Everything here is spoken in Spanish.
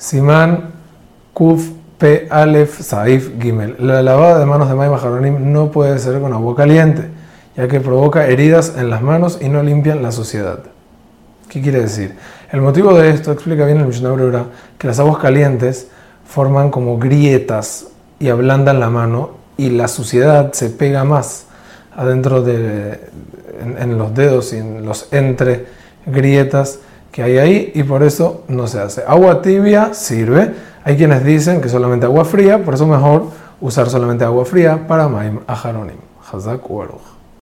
Simán Kuf P. Alef Saif Gimel. La lavada de manos de Maim Haronim no puede ser con agua caliente, ya que provoca heridas en las manos y no limpian la suciedad. ¿Qué quiere decir? El motivo de esto, explica bien el Mishnah Brura, que las aguas calientes forman como grietas y ablandan la mano y la suciedad se pega más adentro de en, los dedos y en los entre grietas que hay ahí y por eso no se hace. Agua tibia sirve. Hay quienes dicen que solamente agua fría, por eso mejor usar solamente agua fría para Maim Aharonim. Hazak Uaruch.